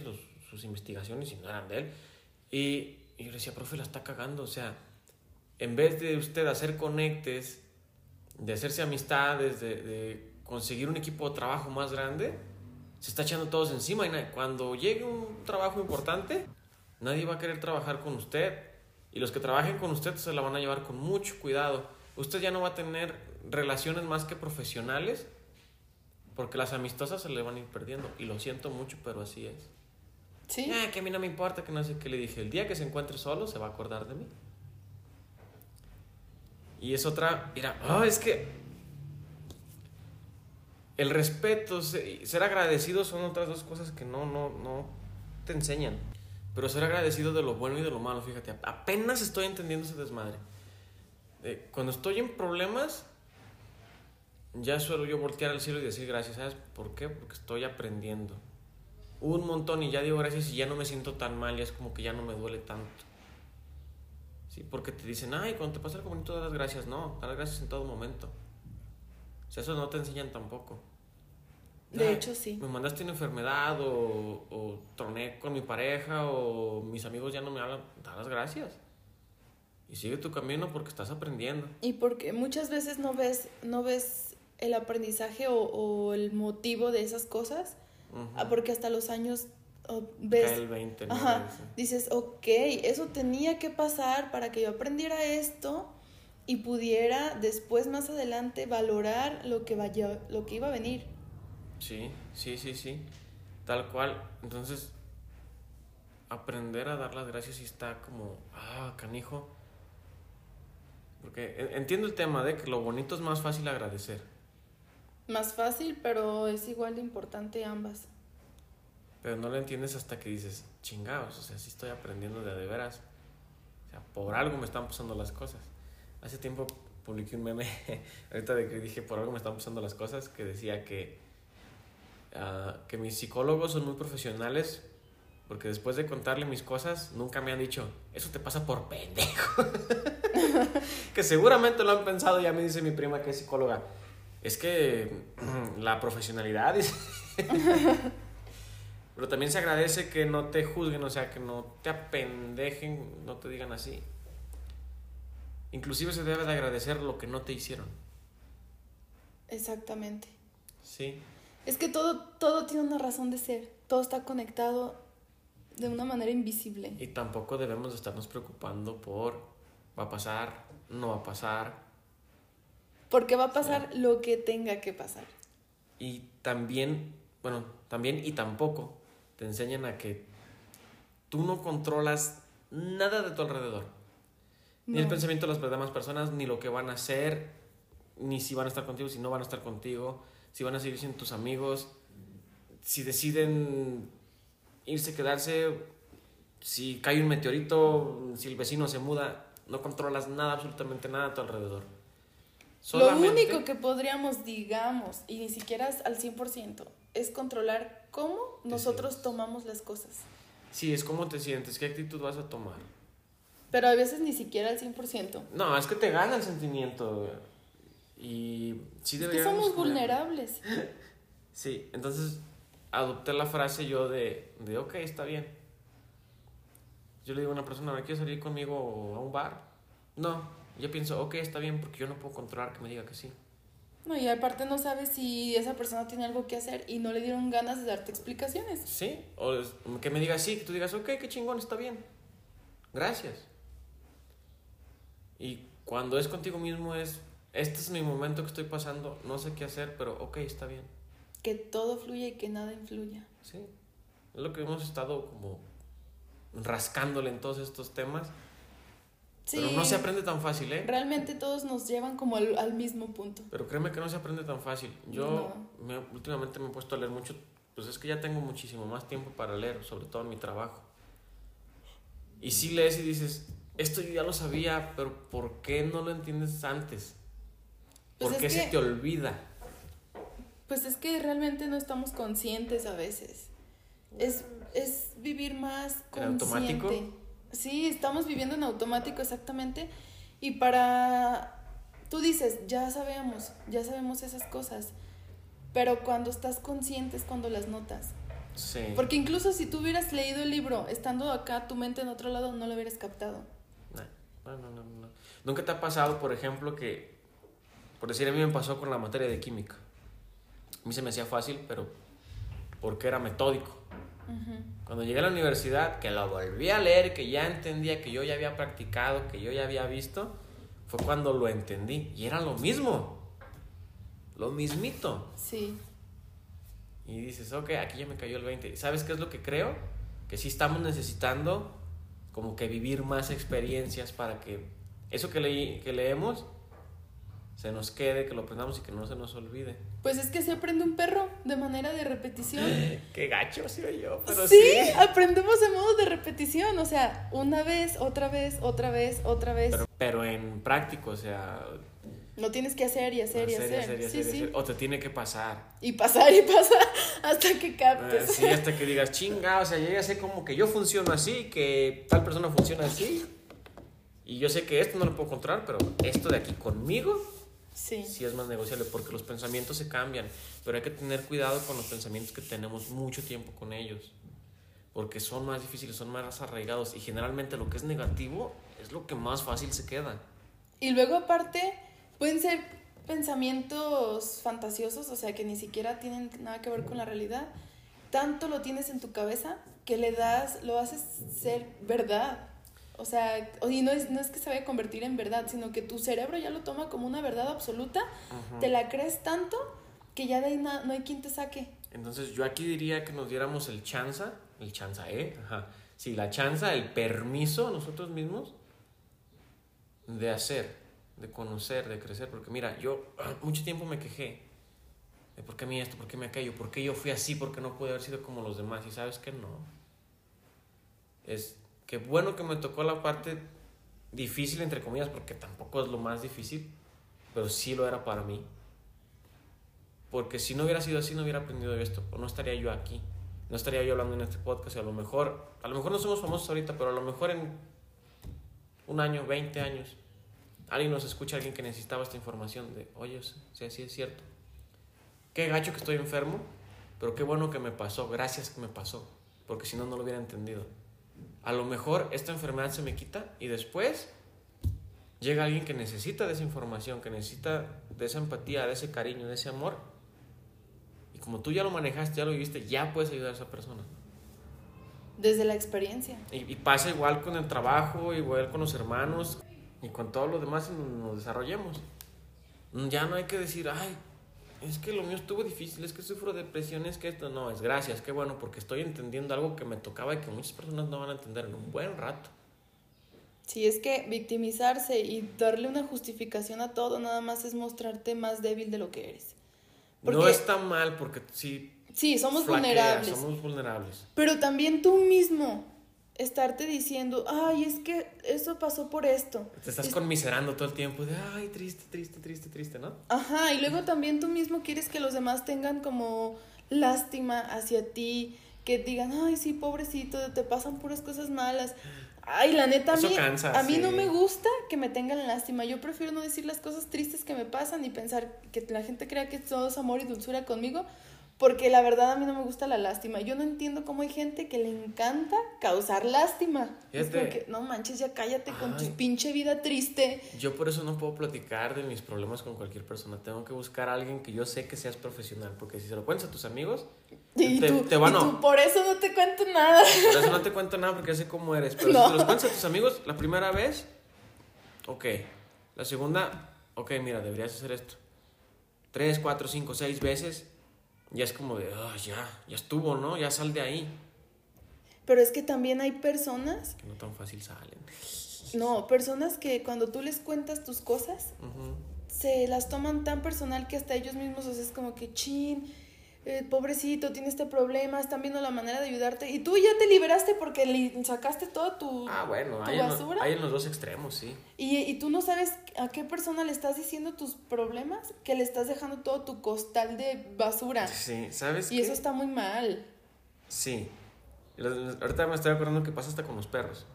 sus investigaciones, y no eran de él. Y, y yo le decía, profe, la está cagando. O sea, en vez de usted hacer conectes, de hacerse amistades, de, de conseguir un equipo de trabajo más grande, se está echando todos encima. Y cuando llegue un trabajo importante, nadie va a querer trabajar con usted. Y los que trabajen con usted se la van a llevar con mucho cuidado. Usted ya no va a tener relaciones más que profesionales, porque las amistosas se le van a ir perdiendo. Y lo siento mucho, pero así es. Sí. Ah, que a mí no me importa, que no sé qué le dije. El día que se encuentre solo, se va a acordar de mí. Y es otra, mira, oh, es que el respeto, ser agradecido son otras dos cosas que no, no, no te enseñan. Pero ser agradecido de lo bueno y de lo malo, fíjate, apenas estoy entendiendo ese desmadre. Eh, cuando estoy en problemas, ya suelo yo voltear al cielo y decir gracias. ¿Sabes por qué? Porque estoy aprendiendo. Un montón y ya digo gracias y ya no me siento tan mal, ya es como que ya no me duele tanto. Sí, porque te dicen, ay, cuando te pasa algo bonito, das las gracias. No, das las gracias en todo momento. O sea, eso no te enseñan tampoco. De hecho, sí. Me mandaste una enfermedad o, o troné con mi pareja o mis amigos ya no me hablan. Da las gracias. Y sigue tu camino porque estás aprendiendo. Y porque muchas veces no ves, no ves el aprendizaje o, el motivo de esas cosas, ah, porque hasta los años ves, el 20, dices, ok, eso tenía que pasar para que yo aprendiera esto y pudiera después más adelante valorar lo que, vaya, lo que iba a venir. Sí, sí, sí, sí, tal cual. Entonces, aprender a dar las gracias y está como, ah, canijo. Porque entiendo el tema de que lo bonito es más fácil agradecer más fácil, pero es igual de importante ambas. Pero no lo entiendes hasta que dices, chingados, o sea, sí estoy aprendiendo de de veras. O sea, por algo me están pasando las cosas. Hace tiempo publiqué un meme, ahorita de que dije, por algo me están pasando las cosas, que decía que, uh, que mis psicólogos son muy profesionales, porque después de contarle mis cosas, nunca me han dicho, eso te pasa por pendejo. que seguramente lo han pensado, ya me dice mi prima que es psicóloga es que la profesionalidad Pero también se agradece que no te juzguen, o sea, que no te apendejen, no te digan así. Inclusive se debe de agradecer lo que no te hicieron. Exactamente. Sí. Es que todo, todo tiene una razón de ser. Todo está conectado de una manera invisible. Y tampoco debemos de estarnos preocupando por va a pasar, no va a pasar, porque va a pasar lo que tenga que pasar. Y también, bueno, también y tampoco te enseñan a que tú no controlas nada de tu alrededor. Ni el pensamiento de las demás personas, ni lo que van a hacer, ni si van a estar contigo, si no van a estar contigo, si van a seguir siendo tus amigos, si deciden irse, quedarse, si cae un meteorito, si el vecino se muda, no controlas nada, absolutamente nada a tu alrededor. Lo único que podríamos, digamos, y ni siquiera al 100%, es controlar cómo nosotros tomamos las cosas. Sí, es cómo te sientes, qué actitud vas a tomar. Pero a veces ni siquiera al 100%. No, es que te gana el sentimiento. Y sí deberíamos... que somos vulnerables. sí, entonces adopté la frase yo de, de, ok, está bien. Yo le digo a una persona, ¿me quieres salir conmigo a un bar? No, yo pienso, ok, está bien, porque yo no puedo controlar que me diga que sí. No, y aparte no sabes si esa persona tiene algo que hacer y no le dieron ganas de darte explicaciones. Sí, o que me diga sí, que tú digas, ok, qué chingón, está bien. Gracias. Y cuando es contigo mismo es, este es mi momento que estoy pasando, no sé qué hacer, pero ok, está bien. Que todo fluya y que nada influya. Sí, es lo que hemos estado como rascándole en todos estos temas. Sí, Pero no se aprende tan fácil, ¿eh? realmente todos nos llevan como al, al mismo punto. Pero créeme que no se aprende tan fácil. Yo me- últimamente me he puesto a leer mucho, pues es que ya tengo muchísimo más tiempo para leer, sobre todo en mi trabajo. Y si lees y dices, esto yo ya lo sabía, pero ¿por qué no lo entiendes antes? Pues ¿Por qué se que- te olvida? Pues es que realmente no estamos conscientes a veces. Es, es vivir más ¿En consciente. automático? Sí, estamos viviendo en automático exactamente. Y para... Tú dices, ya sabemos, ya sabemos esas cosas. Pero cuando estás consciente es cuando las notas. Sí. Porque incluso si tú hubieras leído el libro, estando acá, tu mente en otro lado, no lo hubieras captado. No, no, no, no. ¿Nunca te ha pasado, por ejemplo, que, por decir, a mí me pasó con la materia de química? A mí se me hacía fácil, pero porque era metódico. Cuando llegué a la universidad, que lo volví a leer, que ya entendía, que yo ya había practicado, que yo ya había visto, fue cuando lo entendí. Y era lo mismo. Lo mismito. Sí. Y dices, ok, aquí ya me cayó el 20. ¿Sabes qué es lo que creo? Que sí estamos necesitando como que vivir más experiencias para que eso que, leí, que leemos se nos quede, que lo aprendamos y que no se nos olvide. Pues es que se aprende un perro de manera de repetición. Qué gacho soy yo, pero sí, sí. aprendemos de modo de repetición, o sea, una vez, otra vez, otra vez, otra vez. Pero, pero en práctico, o sea, Lo tienes que hacer y hacer y hacer, hacer. hacer y sí, hacer y sí. hacer. O te tiene que pasar. Y pasar y pasar hasta que captes. Así hasta que digas, chinga, o sea, yo ya sé como que yo funciono así, que tal persona funciona así. Y yo sé que esto no lo puedo controlar, pero esto de aquí conmigo Sí. sí es más negociable porque los pensamientos se cambian, pero hay que tener cuidado con los pensamientos que tenemos mucho tiempo con ellos, porque son más difíciles, son más arraigados y generalmente lo que es negativo es lo que más fácil se queda. Y luego aparte pueden ser pensamientos fantasiosos, o sea, que ni siquiera tienen nada que ver con la realidad. Tanto lo tienes en tu cabeza que le das, lo haces ser verdad. O sea, y no es, no es que se vaya a convertir en verdad, sino que tu cerebro ya lo toma como una verdad absoluta, te la crees tanto que ya de ahí no hay quien te saque. Entonces yo aquí diría que nos diéramos el chanza, el chanza, ¿eh? Ajá. Sí, la chanza, el permiso a nosotros mismos de hacer, de conocer, de crecer. Porque mira, yo mucho tiempo me quejé de por qué a mí esto, por qué me aquello, por qué yo fui así, por qué no pude haber sido como los demás. Y sabes que no. Es que bueno que me tocó la parte difícil, entre comillas, porque tampoco es lo más difícil, pero sí lo era para mí. Porque si no hubiera sido así, no hubiera aprendido esto, o no estaría yo aquí. No estaría yo hablando en este podcast, y a lo mejor, a lo mejor no somos famosos ahorita, pero a lo mejor en un año, 20 años, alguien nos escucha, alguien que necesitaba esta información de, oye, sí, sí es cierto. Qué gacho que estoy enfermo, pero qué bueno que me pasó, gracias que me pasó, porque si no, no lo hubiera entendido. A lo mejor esta enfermedad se me quita y después llega alguien que necesita de esa información, que necesita de esa empatía, de ese cariño, de ese amor. Y como tú ya lo manejaste, ya lo viviste, ya puedes ayudar a esa persona. Desde la experiencia. Y, y pasa igual con el trabajo, igual con los hermanos y con todo lo demás nos desarrollemos. Ya no hay que decir, ay, es que lo mío estuvo difícil, es que sufro depresión, es que esto no, es gracias, qué bueno, porque estoy entendiendo algo que me tocaba y que muchas personas no van a entender en un buen rato. Sí, es que victimizarse y darle una justificación a todo nada más es mostrarte más débil de lo que eres. No Porque- está mal porque sí. Sí, somos vulnerables. Somos vulnerables. Pero también tú mismo estarte diciendo, ay, es que eso pasó por esto. Te estás Es- conmiserando todo el tiempo de, ay, triste, triste, triste, triste, ¿no? Ajá, y luego también tú mismo quieres que los demás tengan como lástima hacia ti, que digan, ay, sí, pobrecito, te pasan puras cosas malas. Ay, la neta, a mí, cansa, a mí no me gusta que me tengan lástima. Yo prefiero no decir las cosas tristes que me pasan y pensar que la gente crea que todo es amor y dulzura conmigo, porque la verdad a mí no me gusta la lástima. Yo no entiendo cómo hay gente que le encanta causar lástima. Es Fíjate. como que, no manches, ya cállate con tu pinche vida triste. Yo por eso no puedo platicar de mis problemas con cualquier persona. Tengo que buscar a alguien que yo sé que seas profesional. Porque si se lo cuentas a tus amigos, Y te, tú, te van y por eso no te cuento nada. Por eso no te cuento nada porque ya sé cómo eres. Pero No. si te los cuentas a tus amigos la primera vez, ok. La segunda, ok, mira, deberías hacer esto. Tres, cuatro, cinco, seis veces, ya es como de, ah, ya, ya estuvo, ¿no? Ya sal de ahí. Pero es que también hay personas, Que no tan fácil salen. no, personas que cuando tú les cuentas tus cosas, se las toman tan personal que hasta ellos mismos o sea, es como que chin, eh, pobrecito, tiene este problema, están viendo la manera de ayudarte y tú ya te liberaste porque le sacaste toda tu... Ah, bueno, ¿Tu hay en, basura? hay en los dos extremos, sí. Y, y tú no sabes a qué persona le estás diciendo tus problemas, que le estás dejando todo tu costal de basura. Sí, ¿sabes Y qué? eso está muy mal. Sí. Ahorita me estoy acordando que pasa hasta con los perros.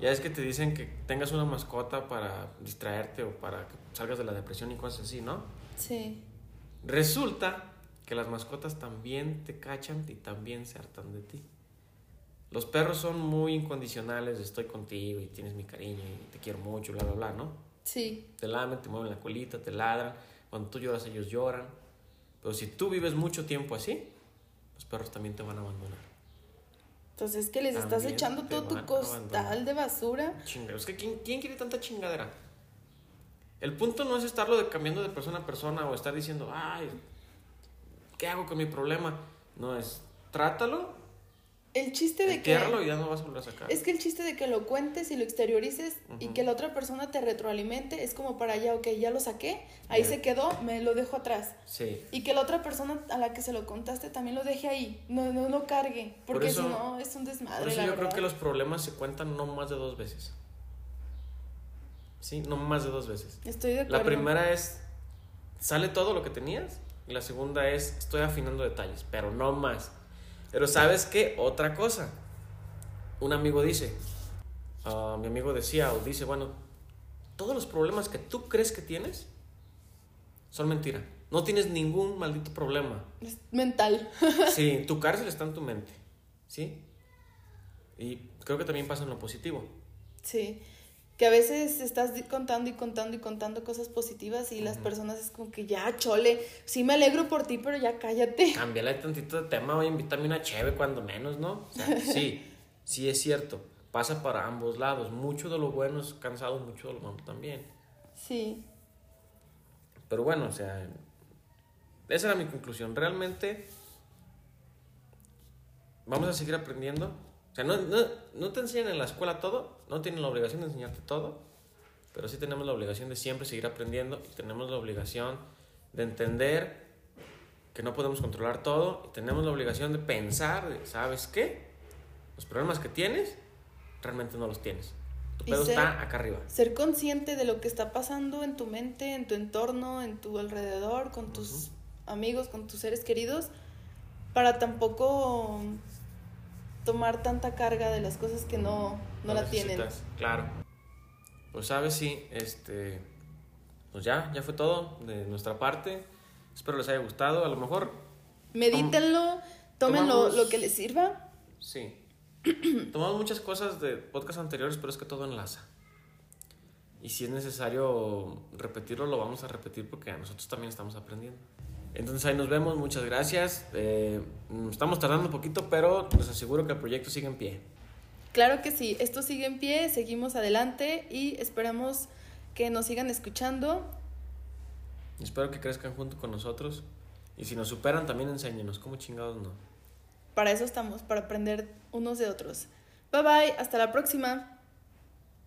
Ya es que te dicen que tengas una mascota para distraerte o para que salgas de la depresión y cosas así, ¿no? Sí. Resulta que las mascotas también te cachan y también se hartan de ti. Los perros son muy incondicionales, estoy contigo y tienes mi cariño y te quiero mucho, bla, bla, bla, ¿no? Sí. Te lamen, te mueven la colita, te ladran. Cuando tú lloras, ellos lloran. Pero si tú vives mucho tiempo así, los perros también te van a abandonar. Entonces es que les estás También echando te todo tu costal de basura. Chingaderos. Es que ¿quién, quién quiere tanta chingadera? El punto no es estarlo de cambiando de persona a persona o estar diciendo, ay, ¿qué hago con mi problema? No es, trátalo, El chiste de que... y ya no vas a volver a sacar. Es que el chiste de que lo cuentes y lo exteriorices y que la otra persona te retroalimente es como para ya, ok, ya lo saqué, ahí se quedó, me lo dejo atrás. Sí. Y que la otra persona a la que se lo contaste también lo deje ahí, no, no, no cargue, Por porque eso- si no es un desmadre. Por eso la yo creo que los problemas se cuentan no más de dos veces. Sí, no más de dos veces. Estoy de acuerdo. La primera es, sale todo lo que tenías. Y la segunda es, estoy afinando detalles, pero no más. Pero ¿sabes qué? Otra cosa. Un amigo dice, ah, mi amigo decía o dice, bueno, todos los problemas que tú crees que tienes son mentira. No tienes ningún maldito problema. Es mental. Sí, tu cárcel está en tu mente. ¿Sí? Y creo que también pasa en lo positivo. Sí. Que a veces estás contando y contando y contando cosas positivas y las personas es como que ya, chole, sí me alegro por ti, pero ya cállate. Cámbiale tantito de tema, oye, invítame una cheve cuando menos, ¿no? O sea, sí, sí es cierto. Pasa para ambos lados. Mucho de lo bueno es cansado, mucho de lo malo también. Sí. Pero bueno, o sea, esa era mi conclusión. Realmente vamos a seguir aprendiendo. O sea, no, no, no te enseñan en la escuela todo, no tienen la obligación de enseñarte todo, pero sí tenemos la obligación de siempre seguir aprendiendo y tenemos la obligación de entender que no podemos controlar todo y tenemos la obligación de pensar, ¿sabes qué? Los problemas que tienes, realmente no los tienes. Tu pedo ser- está acá arriba. Ser consciente de lo que está pasando en tu mente, en tu entorno, en tu alrededor, con tus amigos, con tus seres queridos, para tampoco tomar tanta carga de las cosas que no, no la tienen. Claro. Pues sabes, sí, este. Pues ya, ya fue todo de nuestra parte. Espero les haya gustado. A lo mejor, Medítenlo, tómenlo tomamos- lo que les sirva. sí. Tomamos muchas cosas de podcast anteriores, pero es que todo enlaza. Y si es necesario repetirlo, lo vamos a repetir porque nosotros también estamos aprendiendo. Entonces ahí nos vemos, muchas gracias. Eh, estamos tardando un poquito, pero les aseguro que el proyecto sigue en pie. Claro que sí, esto sigue en pie, seguimos adelante y esperamos que nos sigan escuchando. Espero que crezcan junto con nosotros. Y si nos superan, también enséñenos. ¿Cómo chingados no? Para eso estamos, para aprender unos de otros. Bye bye, hasta la próxima.